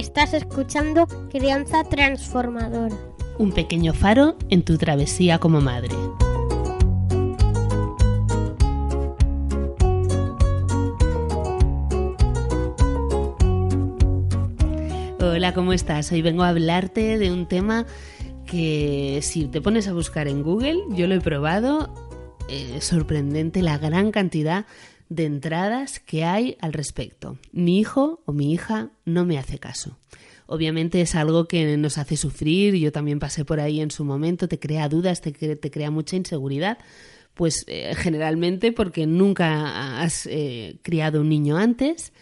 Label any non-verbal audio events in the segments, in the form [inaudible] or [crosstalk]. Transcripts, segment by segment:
Estás escuchando Crianza Transformadora. Un pequeño faro en tu travesía como madre. Hola, ¿cómo estás? Hoy vengo a hablarte de un tema que si te pones a buscar en Google, yo lo he probado, es sorprendente la gran cantidad de entradas que hay al respecto. Mi hijo o mi hija no me hace caso. Obviamente es algo que nos hace sufrir, yo también pasé por ahí en su momento, te crea dudas, te, te crea mucha inseguridad, pues eh, generalmente porque nunca has eh, criado un niño antes,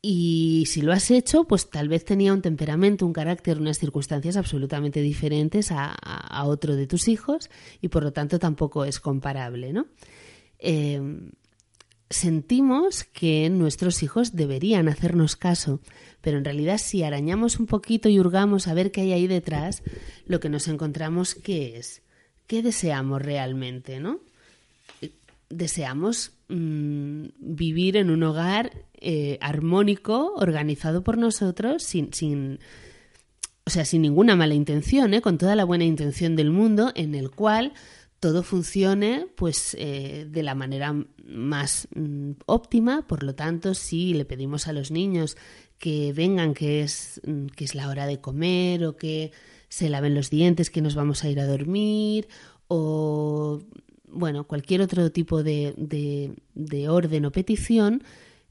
y si lo has hecho, pues tal vez tenía un temperamento, un carácter, unas circunstancias absolutamente diferentes a, a otro de tus hijos y por lo tanto tampoco es comparable, ¿no? Eh, sentimos que nuestros hijos deberían hacernos caso, pero en realidad si arañamos un poquito y hurgamos a ver qué hay ahí detrás, lo que nos encontramos qué es, qué deseamos realmente, ¿no? Deseamos mmm, vivir en un hogar eh, armónico, organizado por nosotros, sin, sin, o sea, sin ninguna mala intención, ¿eh? con toda la buena intención del mundo, en el cual todo funcione pues eh, de la manera más mm, óptima. Por lo tanto, si le pedimos a los niños que vengan, que es, mm, que es la hora de comer, o que se laven los dientes, que nos vamos a ir a dormir, o bueno, cualquier otro tipo de, de, de orden o petición,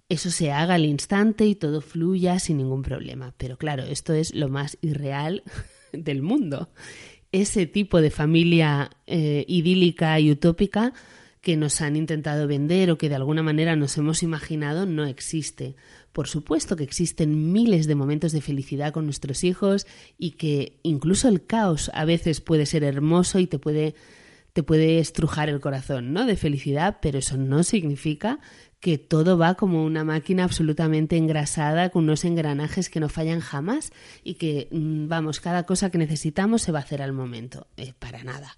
eso se haga al instante y todo fluya sin ningún problema. Pero claro, esto es lo más irreal [laughs] del mundo. Ese tipo de familia eh, idílica y utópica que nos han intentado vender o que de alguna manera nos hemos imaginado no existe. Por supuesto que existen miles de momentos de felicidad con nuestros hijos y que incluso el caos a veces puede ser hermoso y te puede te puede estrujar el corazón, ¿no? De felicidad, pero eso no significa que todo va como una máquina absolutamente engrasada con unos engranajes que no fallan jamás y que, mm, vamos, cada cosa que necesitamos se va a hacer al momento. Eh, para nada.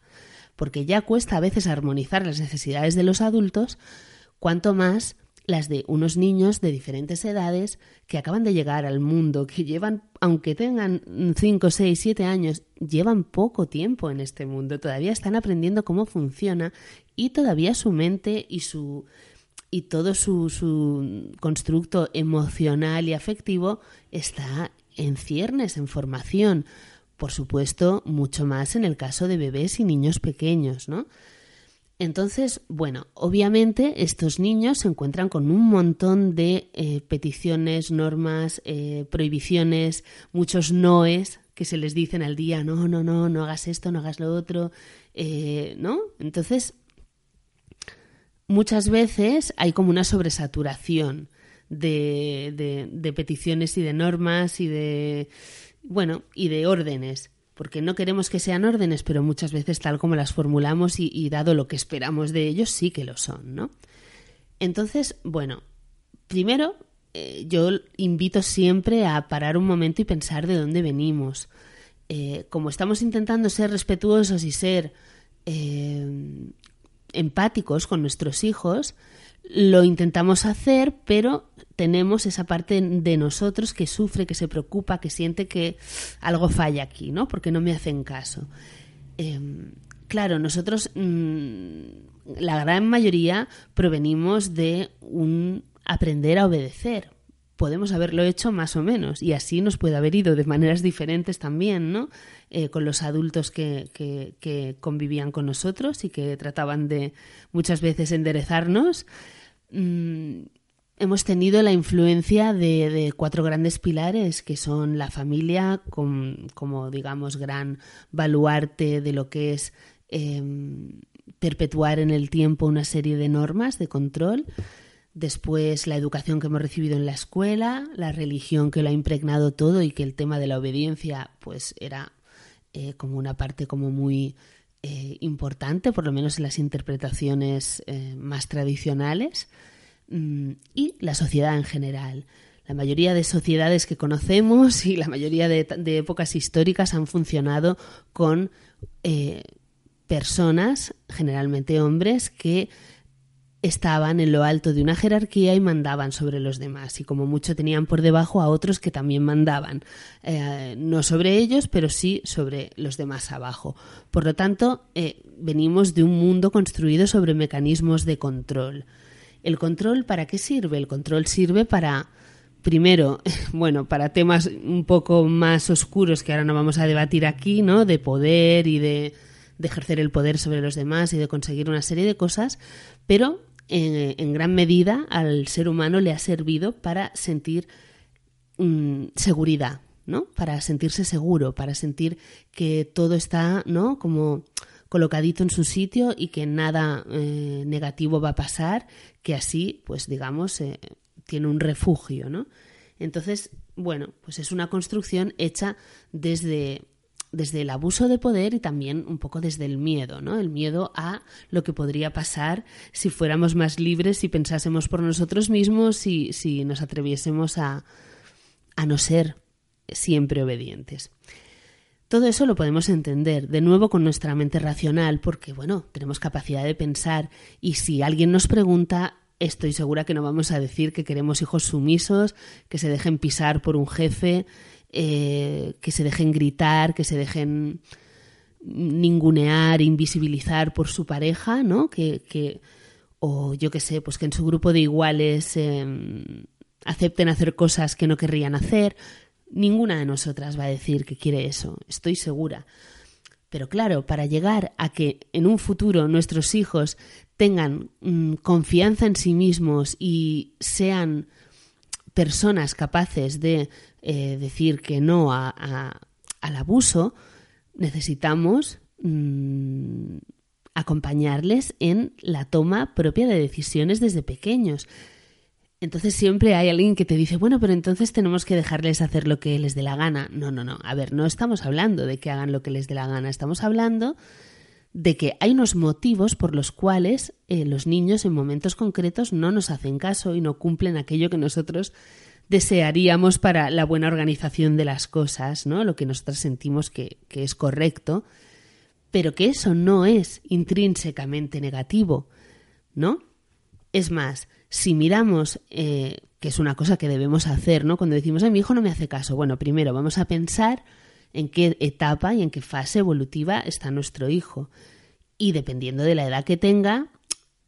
Porque ya cuesta a veces armonizar las necesidades de los adultos, cuanto más las de unos niños de diferentes edades que acaban de llegar al mundo, que llevan, aunque tengan 5, 6, 7 años, llevan poco tiempo en este mundo, todavía están aprendiendo cómo funciona y todavía su mente y su y todo su, su constructo emocional y afectivo está en ciernes, en formación. Por supuesto, mucho más en el caso de bebés y niños pequeños, ¿no? Entonces, bueno, obviamente estos niños se encuentran con un montón de eh, peticiones, normas, eh, prohibiciones, muchos noes que se les dicen al día, no, no, no, no hagas esto, no hagas lo otro, eh, ¿no? Entonces, muchas veces hay como una sobresaturación de, de, de peticiones y de normas y de, bueno, y de órdenes porque no queremos que sean órdenes, pero muchas veces tal como las formulamos y, dado lo que esperamos de ellos, sí que lo son, ¿no? Entonces, bueno, primero eh, yo invito siempre a parar un momento y pensar de dónde venimos. Eh, como estamos intentando ser respetuosos y ser eh, empáticos con nuestros hijos, lo intentamos hacer, pero tenemos esa parte de nosotros que sufre, que se preocupa, que siente que algo falla aquí, ¿no? Porque no me hacen caso. Eh, claro, nosotros, mmm, la gran mayoría, provenimos de un aprender a obedecer. Podemos haberlo hecho más o menos y así nos puede haber ido de maneras diferentes también, ¿no? Eh, con los adultos que, que, convivían con nosotros y que trataban de muchas veces enderezarnos. Mm, hemos tenido la influencia de, cuatro grandes pilares que son la familia con, como digamos gran baluarte de lo que es eh, perpetuar en el tiempo una serie de normas de control después la educación que hemos recibido en la escuela, la religión que lo ha impregnado todo y que el tema de la obediencia pues era eh, como una parte como muy eh, importante, por lo menos en las interpretaciones eh, más tradicionales, mm, y la sociedad en general. La mayoría de sociedades que conocemos y la mayoría de, épocas históricas han funcionado con personas, generalmente hombres, que estaban en lo alto de una jerarquía y mandaban sobre los demás y como mucho tenían por debajo a otros que también mandaban, eh, no sobre ellos, pero sí sobre los demás abajo. Por lo tanto, eh, venimos de un mundo construido sobre mecanismos de control. ¿El control para qué sirve? El control sirve para, primero, [laughs] bueno, para temas un poco más oscuros que ahora no vamos a debatir aquí, ¿no? De poder y de, de ejercer el poder sobre los demás y de conseguir una serie de cosas, pero en, gran medida al ser humano le ha servido para sentir mm, seguridad, ¿no? Para sentirse seguro, para sentir que todo está, ¿no? Como colocadito en su sitio y que nada eh, negativo va a pasar, que así, pues digamos, eh, tiene un refugio, ¿no? Entonces, bueno, pues es una construcción hecha desde desde el abuso de poder y también un poco desde el miedo, ¿no? El miedo a lo que podría pasar si fuéramos más libres, y pensásemos por nosotros mismos y si nos atreviésemos a, a no ser siempre obedientes. Todo eso lo podemos entender, de nuevo con nuestra mente racional, porque, bueno, tenemos capacidad de pensar y si alguien nos pregunta, estoy segura que no vamos a decir que queremos hijos sumisos, que se dejen pisar por un jefe, eh, que se dejen gritar, que se dejen ningunear, invisibilizar por su pareja, ¿no? Que, o yo qué sé, pues que en su grupo de iguales em, acepten hacer cosas que no querrían hacer. Ninguna de nosotras va a decir que quiere eso, estoy segura. Pero claro, para llegar a que en un futuro nuestros hijos tengan mm, confianza en sí mismos y sean personas capaces de eh, decir que no al abuso, necesitamos mm, acompañarles en la toma propia de decisiones desde pequeños. Entonces siempre hay alguien que te dice, bueno, pero entonces tenemos que dejarles hacer lo que les dé la gana. No, no, no. A ver, no estamos hablando de que hagan lo que les dé la gana. Estamos hablando de que hay unos motivos por los cuales eh, los niños en momentos concretos no nos hacen caso y no cumplen aquello que nosotros desearíamos para la buena organización de las cosas, ¿no? Lo que nosotros sentimos que, es correcto, pero que eso no es intrínsecamente negativo, ¿no? Es más, si miramos, eh, que es una cosa que debemos hacer, ¿no? Cuando decimos, a mi hijo no me hace caso, bueno, primero vamos a pensar en qué etapa y en qué fase evolutiva está nuestro hijo. Y dependiendo de la edad que tenga,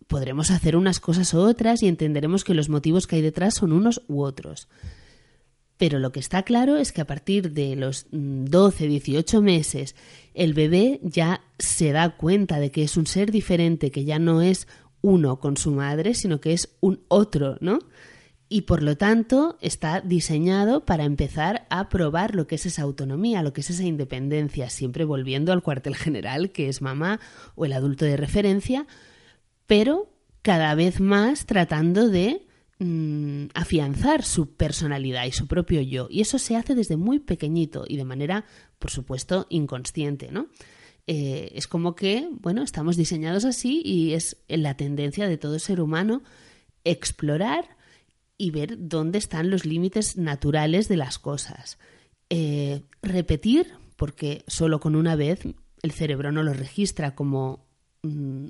podremos hacer unas cosas u otras y entenderemos que los motivos que hay detrás son unos u otros. Pero lo que está claro es que a partir de los 12, mm, 18 meses, el bebé ya se da cuenta de que es un ser diferente, que ya no es uno con su madre, sino que es un otro, ¿no? Y por lo tanto está diseñado para empezar a probar lo que es esa autonomía, lo que es esa independencia, siempre volviendo al cuartel general, que es mamá o el adulto de referencia, pero cada vez más tratando de mm, afianzar su personalidad y su propio yo. Y eso se hace desde muy pequeñito y de manera, por supuesto, inconsciente, ¿no? Eh, es como que, bueno, estamos diseñados así y es la tendencia de todo ser humano explorar y ver dónde están los límites naturales de las cosas. Eh, repetir, porque solo con una vez el cerebro no lo registra como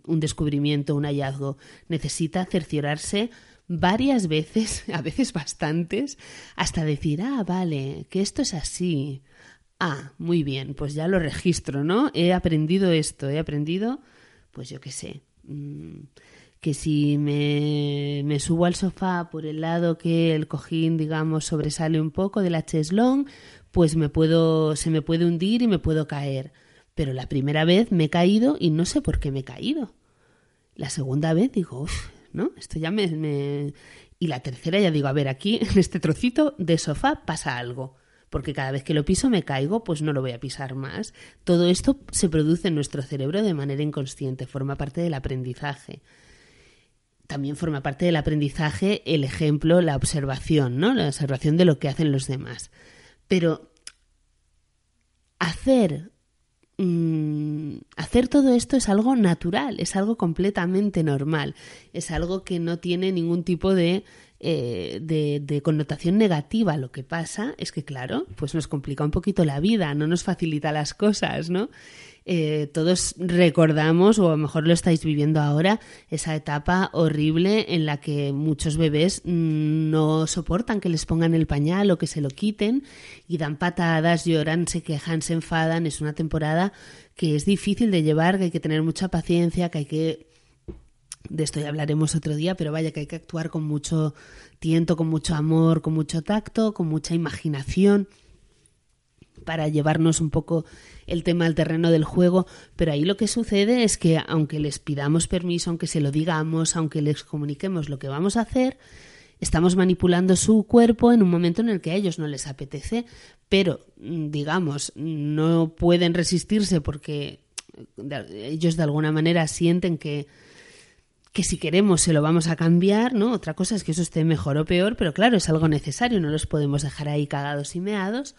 un descubrimiento, un hallazgo, necesita cerciorarse varias veces, [laughs] a veces bastantes, hasta decir, ah, vale, que esto es así. Ah, muy bien, pues ya lo registro, ¿no? He aprendido esto, he aprendido, pues yo qué sé, mm, que si me, me, subo al sofá por el lado que el cojín, digamos, sobresale un poco de la cheslón, pues me puedo, se me puede hundir y me puedo caer. Pero la primera vez me he caído y no sé por qué me he caído. La segunda vez digo, uff, ¿no? Esto ya me, Y la tercera ya digo, a ver, aquí en este trocito de sofá pasa algo. Porque cada vez que lo piso me caigo, pues no lo voy a pisar más. Todo esto se produce en nuestro cerebro de manera inconsciente, forma parte del aprendizaje. también forma parte del aprendizaje el ejemplo, la observación, ¿no? La observación de lo que hacen los demás. Pero hacer mm, hacer todo esto es algo natural, es algo completamente normal, es algo que no tiene ningún tipo de, eh, de, de, connotación negativa. Lo que pasa es que, claro, pues nos complica un poquito la vida, no nos facilita las cosas, ¿no? Eh, todos recordamos, o a lo mejor lo estáis viviendo ahora, esa etapa horrible en la que muchos bebés no soportan que les pongan el pañal o que se lo quiten y dan patadas, lloran, se quejan, se enfadan. Es una temporada que es difícil de llevar, que hay que tener mucha paciencia, que hay que de esto ya hablaremos otro día, pero vaya que hay que actuar con mucho tiento, con mucho amor, con mucho tacto, con mucha imaginación para llevarnos un poco el tema al terreno del juego, pero ahí lo que sucede es que aunque les pidamos permiso, aunque se lo digamos, aunque les comuniquemos lo que vamos a hacer, estamos manipulando su cuerpo en un momento en el que a ellos no les apetece, pero mm, digamos, no pueden resistirse porque ellos de alguna manera sienten que que si queremos se lo vamos a cambiar, ¿no? Otra cosa es que eso esté mejor o peor, pero claro, es algo necesario, no los podemos dejar ahí cagados y meados.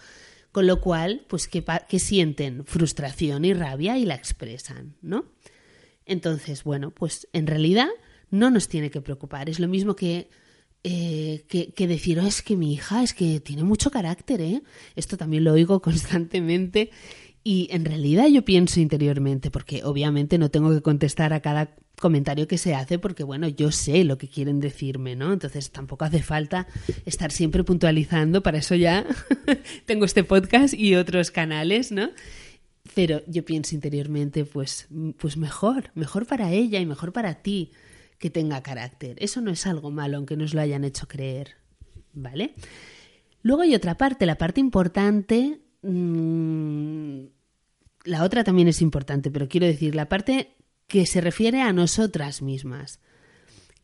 Con lo cual, pues que, sienten frustración y rabia y la expresan, ¿no? Entonces, bueno, pues en realidad no nos tiene que preocupar. Es lo mismo que, eh, que, decir, oh, es que mi hija es que tiene mucho carácter, ¿eh? Esto también lo oigo [laughs] constantemente y en realidad yo pienso interiormente, porque obviamente no tengo que contestar a cada comentario que se hace porque, bueno, yo sé lo que quieren decirme, ¿no? Entonces tampoco hace falta estar siempre puntualizando, para eso ya [laughs] tengo este podcast y otros canales, ¿no? Pero yo pienso interiormente, pues, pues mejor, mejor para ella y mejor para ti que tenga carácter. Eso no es algo malo, aunque nos lo hayan hecho creer, ¿vale? Luego hay otra parte, la parte importante, mmm, la otra también es importante, pero quiero decir, la parte que se refiere a nosotras mismas.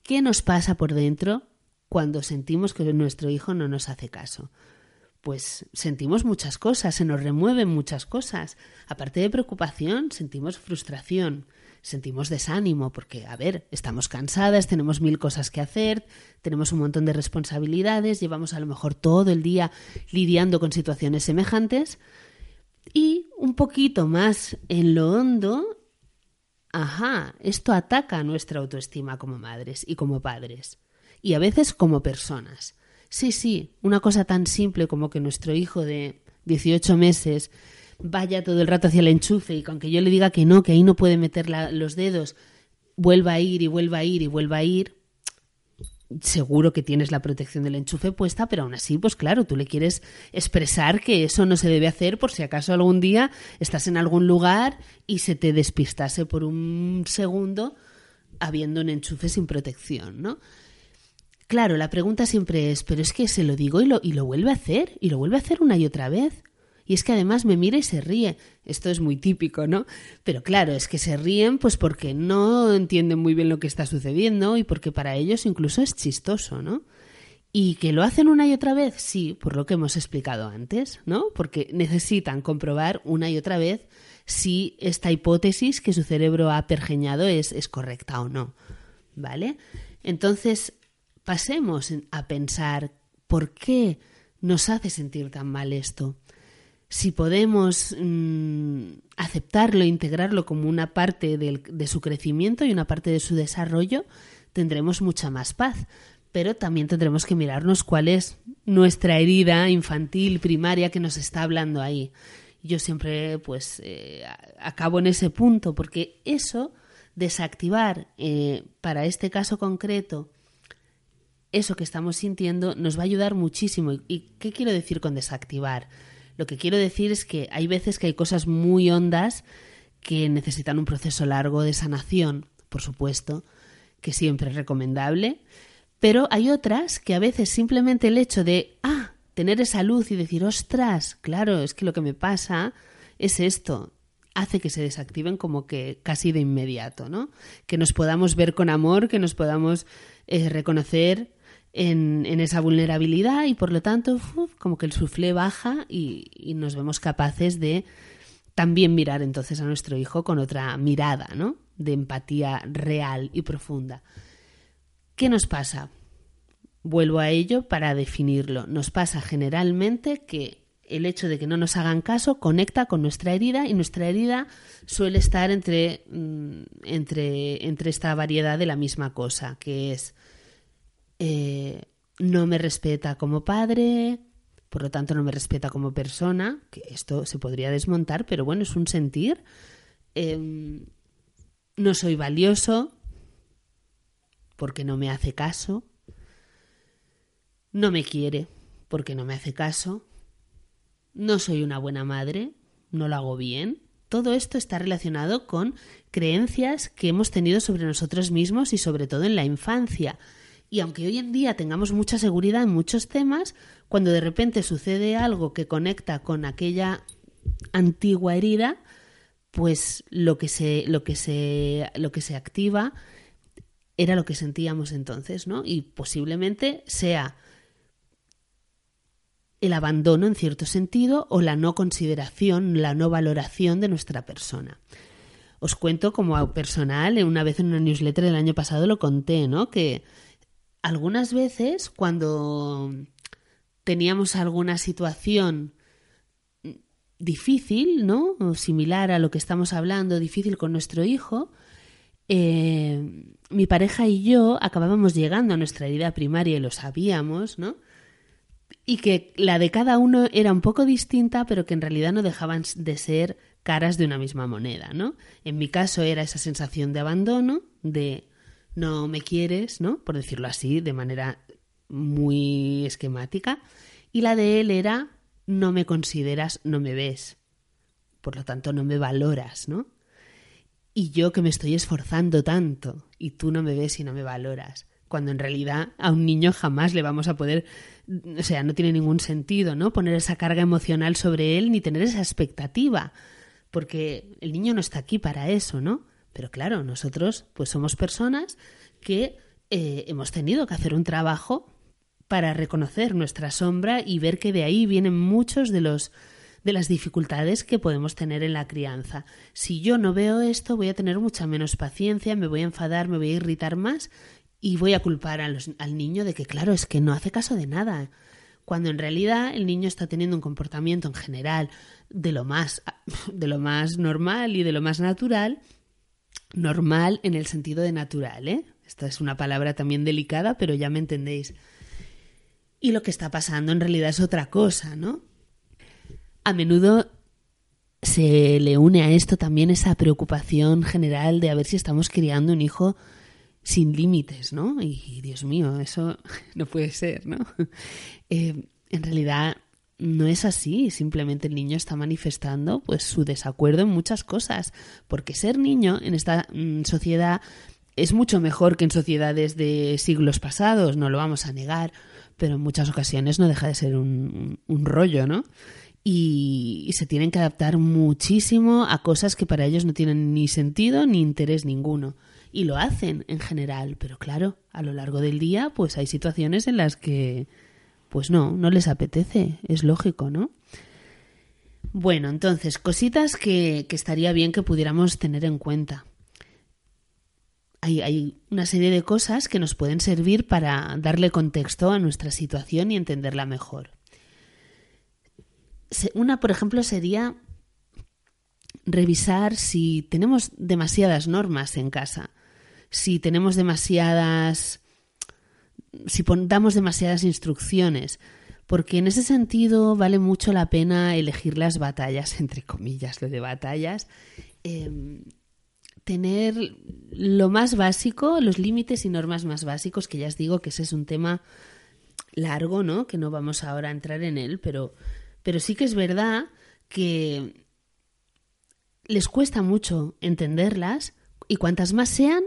¿Qué nos pasa por dentro cuando sentimos que nuestro hijo no nos hace caso? Pues sentimos muchas cosas, se nos remueven muchas cosas. Aparte de preocupación, sentimos frustración, sentimos desánimo, porque, a ver, estamos cansadas, tenemos mil cosas que hacer, tenemos un montón de responsabilidades, llevamos a lo mejor todo el día lidiando con situaciones semejantes. Y un poquito más en lo hondo ajá, esto ataca nuestra autoestima como madres y como padres, y a veces como personas. Sí, sí, una cosa tan simple como que nuestro hijo de 18 meses vaya todo el rato hacia el enchufe y aunque yo le diga que no, que ahí no puede meter los dedos, vuelva a ir y vuelva a ir y vuelva a ir, seguro que tienes la protección del enchufe puesta, pero aún así, pues claro, tú le quieres expresar que eso no se debe hacer por si acaso algún día estás en algún lugar y se te despistase por un segundo habiendo un enchufe sin protección, ¿no? Claro, la pregunta siempre es, pero es que se lo digo y lo, y lo vuelve a hacer, y lo vuelve a hacer una y otra vez. Y es que además me mira y se ríe. Esto es muy típico, ¿no? Pero claro, es que se ríen pues porque no entienden muy bien lo que está sucediendo y porque para ellos incluso es chistoso, ¿no? Y que lo hacen una y otra vez, sí, por lo que hemos explicado antes, ¿no? Porque necesitan comprobar una y otra vez si esta hipótesis que su cerebro ha pergeñado es, es correcta o no, ¿vale? Entonces, pasemos a pensar por qué nos hace sentir tan mal esto si podemos mm, aceptarlo, integrarlo como una parte de su crecimiento y una parte de su desarrollo, tendremos mucha más paz. Pero también tendremos que mirarnos cuál es nuestra herida infantil, primaria, que nos está hablando ahí. Yo siempre, pues, eh, acabo en ese punto, porque eso, desactivar, eh, para este caso concreto, eso que estamos sintiendo, nos va a ayudar muchísimo. ¿Y qué quiero decir con desactivar? Lo que quiero decir es que hay veces que hay cosas muy hondas que necesitan un proceso largo de sanación, por supuesto, que siempre es recomendable, pero hay otras que a veces simplemente el hecho de, ah, tener esa luz y decir, ostras, claro, es que lo que me pasa es esto, hace que se desactiven como que casi de inmediato, ¿no? Que nos podamos ver con amor, que nos podamos eh, reconocer en, esa vulnerabilidad y por lo tanto como que el suflé baja y, nos vemos capaces de también mirar entonces a nuestro hijo con otra mirada, ¿no? De empatía real y profunda. ¿Qué nos pasa? Vuelvo a ello para definirlo. Nos pasa generalmente que el hecho de que no nos hagan caso conecta con nuestra herida y nuestra herida suele estar entre, mm, entre, entre esta variedad de la misma cosa, que es eh, no me respeta como padre, por lo tanto no me respeta como persona, que esto se podría desmontar, pero bueno, es un sentir. Em, no soy valioso porque no me hace caso. No me quiere porque no me hace caso. No soy una buena madre, no lo hago bien. Todo esto está relacionado con creencias que hemos tenido sobre nosotros mismos y sobre todo en la infancia. Y aunque hoy en día tengamos mucha seguridad en muchos temas, cuando de repente sucede algo que conecta con aquella antigua herida, pues lo que se, lo que se, lo que se activa era lo que sentíamos entonces, ¿no? Y posiblemente sea el abandono en cierto sentido o la no consideración, la no valoración de nuestra persona. Os cuento como personal, una vez en una newsletter del año pasado lo conté, ¿no? Que algunas veces cuando teníamos alguna situación difícil, ¿no? O similar a lo que estamos hablando, difícil con nuestro hijo, eh, mi pareja y yo acabábamos llegando a nuestra herida primaria y lo sabíamos, ¿no? Y que la de cada uno era un poco distinta, pero que en realidad no dejaban de ser caras de una misma moneda, ¿no? En mi caso era esa sensación de abandono, de no me quieres, ¿no? Por decirlo así, de manera muy esquemática. Y la de él era no me consideras, no me ves. Por lo tanto, no me valoras, ¿no? Y yo que me estoy esforzando tanto y tú no me ves y no me valoras. Cuando en realidad a un niño jamás le vamos a poder, o sea, no tiene ningún sentido, ¿no? Poner esa carga emocional sobre él ni tener esa expectativa. Porque el niño no está aquí para eso, ¿no? Pero claro, nosotros pues somos personas que eh, hemos tenido que hacer un trabajo para reconocer nuestra sombra y ver que de ahí vienen muchos de los de las dificultades que podemos tener en la crianza. Si yo no veo esto, voy a tener mucha menos paciencia, me voy a enfadar, me voy a irritar más y voy a culpar al niño de que, claro, es que no hace caso de nada. Cuando en realidad el niño está teniendo un comportamiento en general de lo más, de lo más normal y de lo más natural, normal en el sentido de natural, ¿eh? Esta es una palabra también delicada, pero ya me entendéis. Y lo que está pasando en realidad es otra cosa, ¿no? A menudo se le une a esto también esa preocupación general de a ver si estamos criando un hijo sin límites, ¿no? Y Dios mío, eso [laughs] no puede ser, ¿no? [laughs] Eh, en realidad no es así, simplemente el niño está manifestando pues su desacuerdo en muchas cosas, porque ser niño en esta mm, sociedad es mucho mejor que en sociedades de siglos pasados, no lo vamos a negar, pero en muchas ocasiones no deja de ser un, rollo, ¿no? Y, y, se tienen que adaptar muchísimo a cosas que para ellos no tienen ni sentido ni interés ninguno. Y lo hacen en general, pero claro, a lo largo del día pues hay situaciones en las que pues no, no les apetece, es lógico, ¿no? Bueno, entonces, cositas que, estaría bien que pudiéramos tener en cuenta. Hay, hay, una serie de cosas que nos pueden servir para darle contexto a nuestra situación y entenderla mejor. Una, por ejemplo, sería revisar si tenemos demasiadas normas en casa, si tenemos demasiadas si damos demasiadas instrucciones, porque en ese sentido vale mucho la pena elegir las batallas, [laughs] entre comillas, lo de batallas, em, tener lo más básico, los límites y normas más básicos, que ya os digo que ese es un tema largo, ¿no? Que no vamos ahora a entrar en él, pero, pero sí que es verdad que les cuesta mucho entenderlas y cuantas más sean,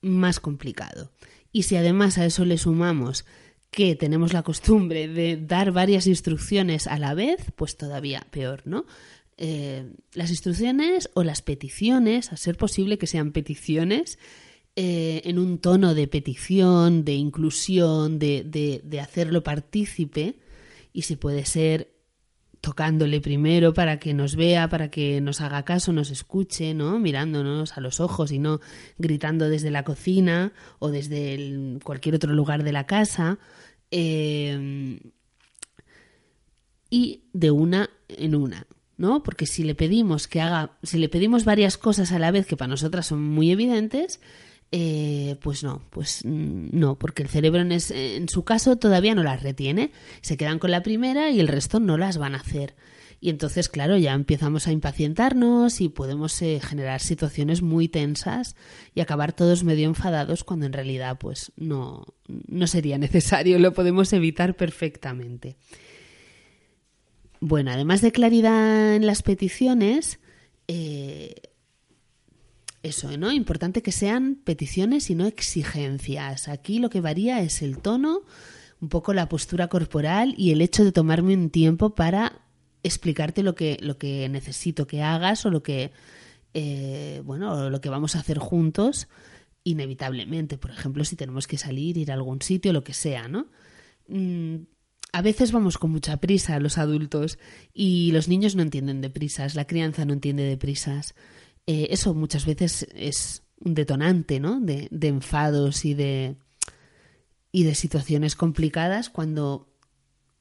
más complicado. Y si además a eso le sumamos que tenemos la costumbre de dar varias instrucciones a la vez, pues todavía peor, ¿no? Eh, las instrucciones o las peticiones, a ser posible que sean peticiones, eh, en un tono de petición, de inclusión, de, de, de hacerlo partícipe, y si puede ser tocándole primero para que nos vea, para que nos haga caso, nos escuche, ¿no? Mirándonos a los ojos y no gritando desde la cocina o desde cualquier otro lugar de la casa. Eh, y de una en una, ¿no? Porque si le pedimos que haga, si le pedimos varias cosas a la vez que para nosotras son muy evidentes, eh, pues no, pues mm, no, porque el cerebro en, en, su caso todavía no las retiene, se quedan con la primera y el resto no las van a hacer. Y entonces, claro, ya empezamos a impacientarnos y podemos eh, generar situaciones muy tensas y acabar todos medio enfadados cuando en realidad pues no, no sería necesario, lo podemos evitar perfectamente. Bueno, además de claridad en las peticiones, eh, eso, ¿no? Importante que sean peticiones y no exigencias. Aquí lo que varía es el tono, un poco la postura corporal y el hecho de tomarme un tiempo para explicarte lo que, lo que necesito que hagas o lo que, eh, bueno, lo que vamos a hacer juntos, inevitablemente. Por ejemplo, si tenemos que salir, ir a algún sitio, lo que sea, ¿no? Mm, a veces vamos con mucha prisa los adultos y los niños no entienden de prisas, la crianza no entiende de prisas. Eh, eso muchas veces es un detonante ¿no? de, de enfados y de, y de situaciones complicadas cuando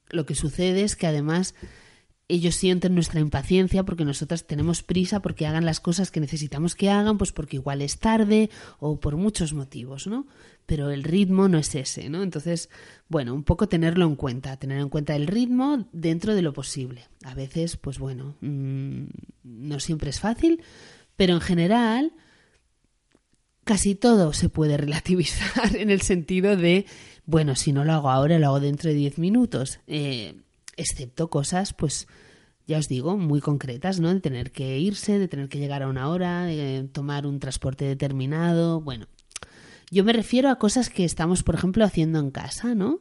lo que sucede es que además ellos sienten nuestra impaciencia porque nosotras tenemos prisa porque hagan las cosas que necesitamos que hagan, pues porque igual es tarde o por muchos motivos, ¿no? Pero el ritmo no es ese, ¿no? Entonces, bueno, un poco tenerlo en cuenta, tener en cuenta el ritmo dentro de lo posible. A veces, pues bueno, mm, no siempre es fácil, pero en general casi todo se puede relativizar [laughs] en el sentido de, bueno, si no lo hago ahora, lo hago dentro de 10 minutos. Eh, excepto cosas, pues ya os digo, muy concretas, ¿no? De tener que irse, de tener que llegar a una hora, de tomar un transporte determinado, bueno. Yo me refiero a cosas que estamos, por ejemplo, haciendo en casa, ¿no?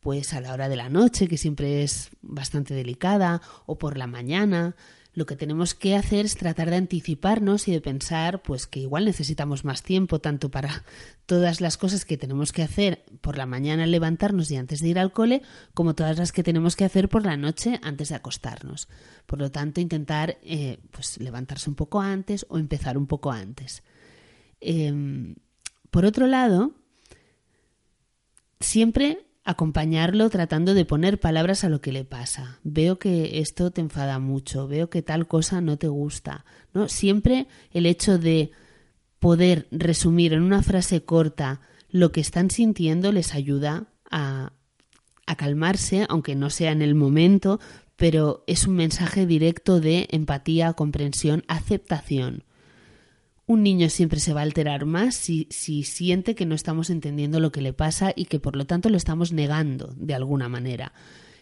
Pues a la hora de la noche, que siempre es bastante delicada, o por la mañana, lo que tenemos que hacer es tratar de anticiparnos y de pensar pues que igual necesitamos más tiempo tanto para todas las cosas que tenemos que hacer por la mañana al levantarnos y antes de ir al cole como todas las que tenemos que hacer por la noche antes de acostarnos. Por lo tanto intentar eh, pues levantarse un poco antes o empezar un poco antes. Em, por otro lado siempre acompañarlo tratando de poner palabras a lo que le pasa. Veo que esto te enfada mucho, veo que tal cosa no te gusta, ¿no? Siempre el hecho de poder resumir en una frase corta lo que están sintiendo les ayuda a, a calmarse, aunque no sea en el momento, pero es un mensaje directo de empatía, comprensión, aceptación. Un niño siempre se va a alterar más si, si, siente que no estamos entendiendo lo que le pasa y que por lo tanto lo estamos negando de alguna manera.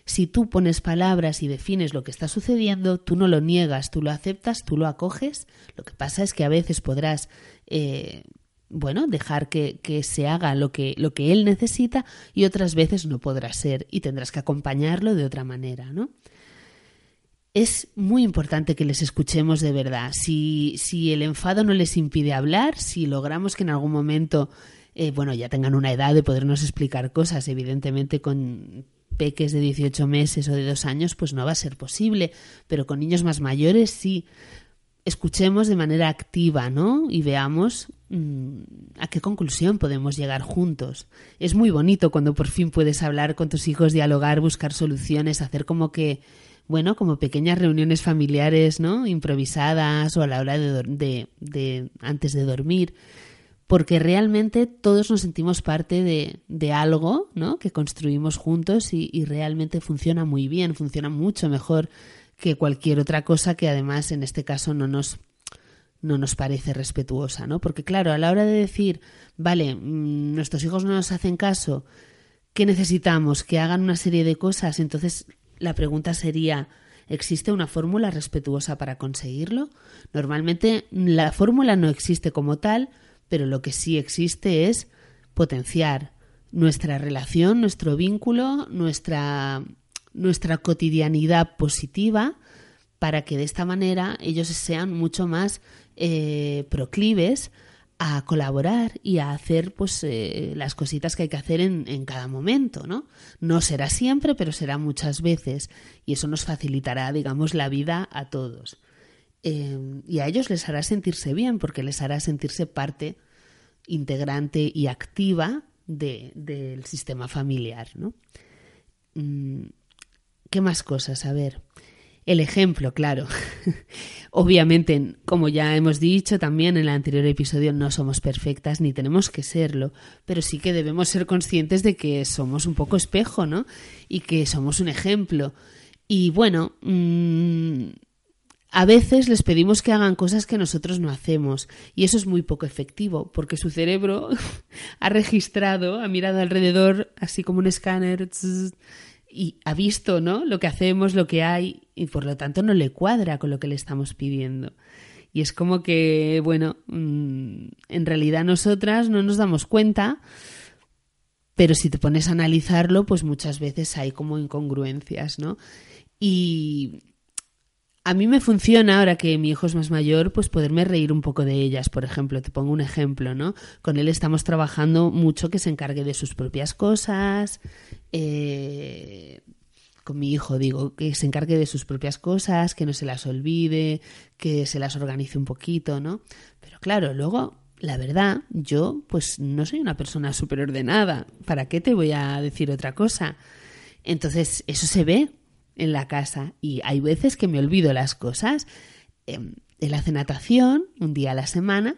Si tú pones palabras y defines lo que está sucediendo, tú no lo niegas, tú lo aceptas, tú lo acoges. Lo que pasa es que a veces podrás, eh, bueno, dejar que, que, se haga lo que, lo que él necesita y otras veces no podrá ser y tendrás que acompañarlo de otra manera, ¿no? Es muy importante que les escuchemos de verdad. Si, si el enfado no les impide hablar, si logramos que en algún momento, eh, bueno, ya tengan una edad de podernos explicar cosas, evidentemente con peques de 18 meses o de dos años, pues no va a ser posible, pero con niños más mayores sí. Escuchemos de manera activa, ¿no? Y veamos mm, a qué conclusión podemos llegar juntos. Es muy bonito cuando por fin puedes hablar con tus hijos, dialogar, buscar soluciones, hacer como que bueno, como pequeñas reuniones familiares, ¿no? Improvisadas o a la hora de, de, antes de dormir, porque realmente todos nos sentimos parte de, de algo, ¿no? Que construimos juntos y, y, realmente funciona muy bien, funciona mucho mejor que cualquier otra cosa que además en este caso no nos no nos parece respetuosa, ¿no? Porque claro, a la hora de decir, vale, mm, nuestros hijos no nos hacen caso, ¿qué necesitamos? Que hagan una serie de cosas, entonces la pregunta sería, ¿existe una fórmula respetuosa para conseguirlo? Normalmente la fórmula no existe como tal, pero lo que sí existe es potenciar nuestra relación, nuestro vínculo, nuestra, nuestra cotidianidad positiva para que de esta manera ellos sean mucho más eh, proclives a colaborar y a hacer pues eh, las cositas que hay que hacer en, en, cada momento, ¿no? No será siempre, pero será muchas veces y eso nos facilitará, digamos, la vida a todos. Eh, y a ellos les hará sentirse bien porque les hará sentirse parte integrante y activa de, del sistema familiar, ¿no? Mm, ¿Qué más cosas? A ver. El ejemplo, claro. [laughs] Obviamente, como ya hemos dicho también en el anterior episodio, no somos perfectas ni tenemos que serlo, pero sí que debemos ser conscientes de que somos un poco espejo, ¿no? Y que somos un ejemplo. Y bueno, mmm, a veces les pedimos que hagan cosas que nosotros no hacemos y eso es muy poco efectivo porque su cerebro [laughs] ha registrado, ha mirado alrededor así como un escáner y ha visto, ¿no? Lo que hacemos, lo que hay y por lo tanto no le cuadra con lo que le estamos pidiendo. Y es como que, bueno, mm, en realidad nosotras no nos damos cuenta, pero si te pones a analizarlo, pues muchas veces hay como incongruencias, ¿no? Y a mí me funciona, ahora que mi hijo es más mayor, pues poderme reír un poco de ellas, por ejemplo. Te pongo un ejemplo, ¿no? Con él estamos trabajando mucho que se encargue de sus propias cosas. Eh, con mi hijo, digo, que se encargue de sus propias cosas, que no se las olvide, que se las organice un poquito, ¿no? Pero claro, luego, la verdad, yo pues no soy una persona súper ordenada. ¿Para qué te voy a decir otra cosa? Entonces, eso se ve en la casa y hay veces que me olvido las cosas. Él hace natación un día a la semana.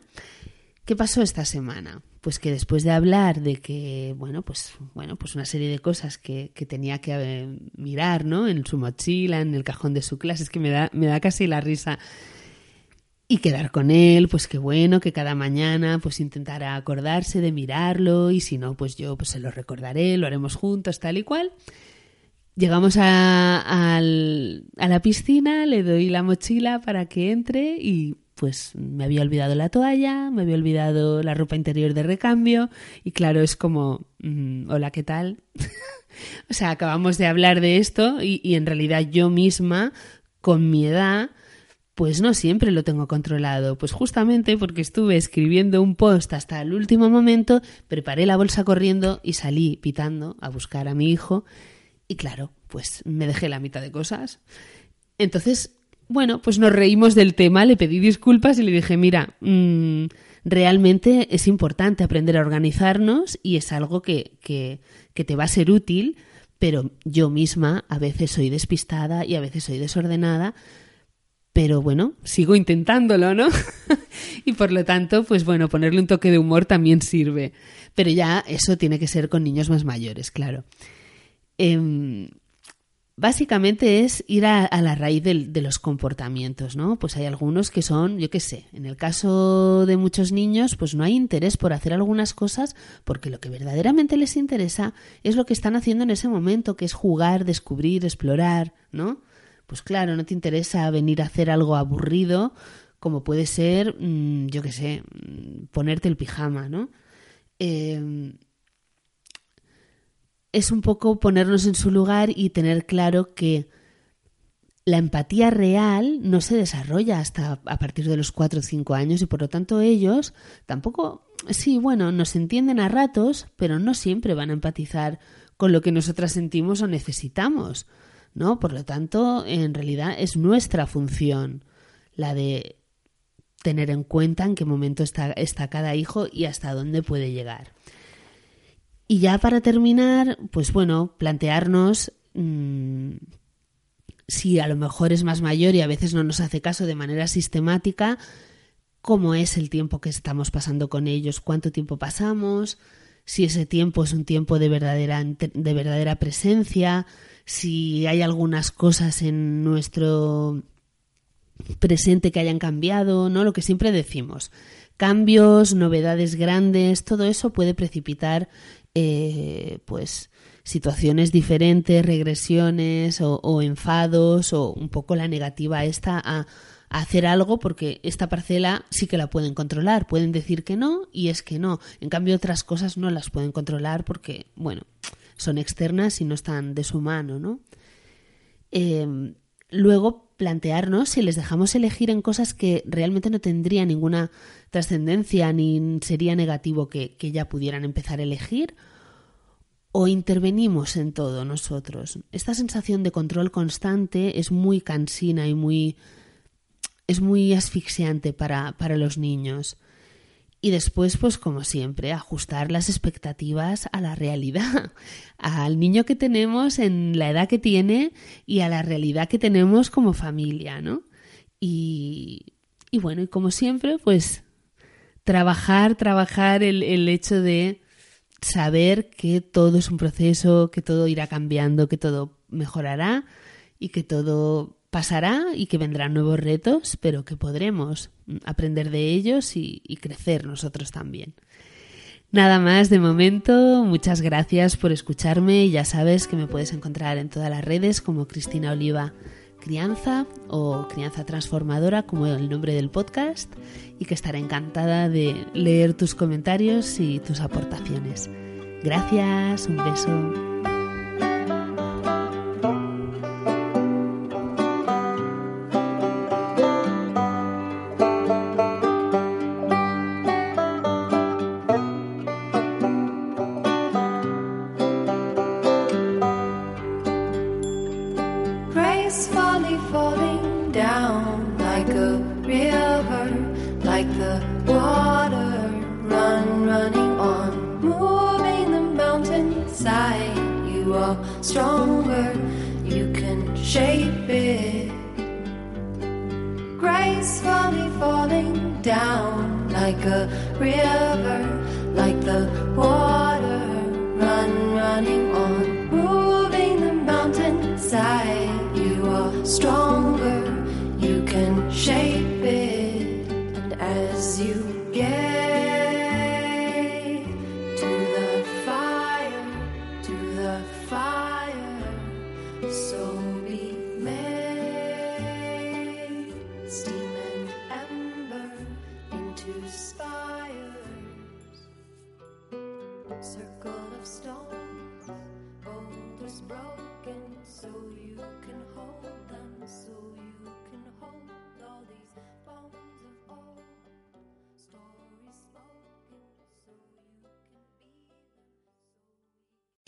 ¿Qué pasó esta semana? Pues que después de hablar de que, bueno, pues, bueno, pues una serie de cosas que, que tenía que eh, mirar, ¿no? En su mochila, en el cajón de su clase, es que me da, me da casi la risa. Y quedar con él, pues qué bueno, que cada mañana pues intentará acordarse de mirarlo y si no, pues yo pues se lo recordaré, lo haremos juntos, tal y cual. Llegamos a, la piscina, le doy la mochila para que entre y pues me había olvidado la toalla, me había olvidado la ropa interior de recambio y claro, es como, mmm, hola, ¿qué tal? [laughs] o sea, acabamos de hablar de esto y, y en realidad yo misma, con mi edad, pues no siempre lo tengo controlado. Pues justamente porque estuve escribiendo un post hasta el último momento, preparé la bolsa corriendo y salí pitando a buscar a mi hijo y claro, pues me dejé la mitad de cosas. Entonces, bueno, pues nos reímos del tema, le pedí disculpas y le dije, mira, mmm, realmente es importante aprender a organizarnos y es algo que, que, que te va a ser útil, pero yo misma a veces soy despistada y a veces soy desordenada, pero bueno, sigo intentándolo, ¿no? [laughs] y por lo tanto, pues bueno, ponerle un toque de humor también sirve. Pero ya eso tiene que ser con niños más mayores, claro. Eh, básicamente es ir a, la raíz de, de, los comportamientos, ¿no? Pues hay algunos que son, yo qué sé, en el caso de muchos niños, pues no hay interés por hacer algunas cosas porque lo que verdaderamente les interesa es lo que están haciendo en ese momento, que es jugar, descubrir, explorar, ¿no? Pues claro, no te interesa venir a hacer algo aburrido como puede ser, mmm, yo qué sé, ponerte el pijama, ¿no? Eh, es un poco ponernos en su lugar y tener claro que la empatía real no se desarrolla hasta a partir de los 4 o 5 años y por lo tanto ellos tampoco, sí, bueno, nos entienden a ratos, pero no siempre van a empatizar con lo que nosotras sentimos o necesitamos, ¿no? Por lo tanto, en realidad es nuestra función la de tener en cuenta en qué momento está, está cada hijo y hasta dónde puede llegar. Y ya para terminar, pues bueno, plantearnos mmm, si a lo mejor es más mayor y a veces no nos hace caso de manera sistemática, cómo es el tiempo que estamos pasando con ellos, cuánto tiempo pasamos, si ese tiempo es un tiempo de verdadera, de verdadera presencia, si hay algunas cosas en nuestro presente que hayan cambiado, ¿no? Lo que siempre decimos. Cambios, novedades grandes, todo eso puede precipitar eh, pues situaciones diferentes, regresiones o, enfados o un poco la negativa esta a, hacer algo porque esta parcela sí que la pueden controlar, pueden decir que no y es que no. En cambio otras cosas no las pueden controlar porque, bueno, son externas y no están de su mano, ¿no? Eh, luego plantearnos si les dejamos elegir en cosas que realmente no tendría ninguna trascendencia ni sería negativo que, que ya pudieran empezar a elegir o intervenimos en todo nosotros. Esta sensación de control constante es muy cansina y muy es muy asfixiante para, para los niños. Y después, pues como siempre, ajustar las expectativas a la realidad, [laughs] al niño que tenemos en la edad que tiene y a la realidad que tenemos como familia, ¿no? Y, y bueno, y como siempre, pues trabajar, trabajar el, el hecho de saber que todo es un proceso, que todo irá cambiando, que todo mejorará y que todo pasará y que vendrán nuevos retos, pero que podremos aprender de ellos y, crecer nosotros también. Nada más de momento, muchas gracias por escucharme ya sabes que me puedes encontrar en todas las redes como Cristina Oliva Crianza o Crianza Transformadora como el nombre del podcast y que estaré encantada de leer tus comentarios y tus aportaciones. Gracias, un beso. running on, moving the mountainside. You are stronger, you can shape.